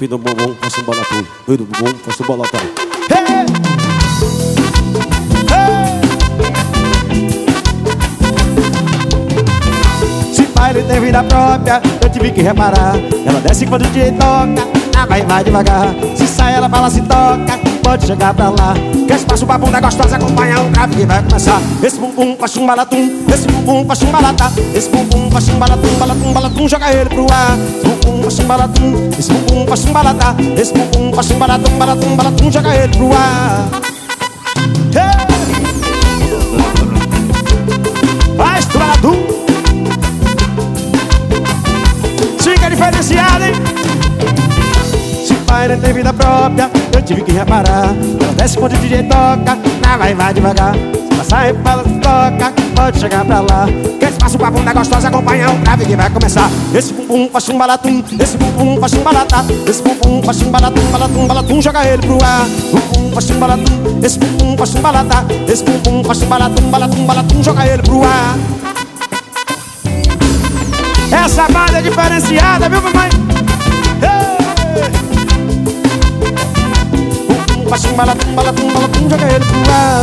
Pino bumbum, faço um balatum. Pino bumbum, faço um balatão. Hey! Hey! Se baile tem vida própria, eu tive que reparar. Ela desce quando o DJ toca, vai, vai devagar. Se sai, ela fala, se toca, pode chegar pra lá. Quer espaço pra bunda gostosa, acompanha o grave que vai começar. Esse bumbum faz um balatum, esse bumbum faz um balata. Esse bumbum faz um balatum, balatum, balatum, joga ele pro ar. Bumbum faz um balatum, esse bumbum faz um balata. Esse bumbum faz um balatum, balatum, balatum, joga ele pro ar. Hey! Se não tem vida própria, eu tive que reparar. Ela desce quando o DJ toca, na vai, vai devagar. Se ela sai, ela toca, pode chegar pra lá. Quer espaço pra bunda gostosa, acompanha o grave que vai começar. Esse bumbum faz um balatum, esse bumbum faz um balata. Esse bumbum faz um balatum, balatum, balatum, joga ele pro ar. Bumbum faz um balatum, esse bumbum faz um balata. Esse bumbum faz um balatum, balatum, balatum, joga ele pro ar. Essa banda é diferenciada, viu, mamãe? Hey! Bumbum faz um balatum, balatum, balatum, joga ele pro ar.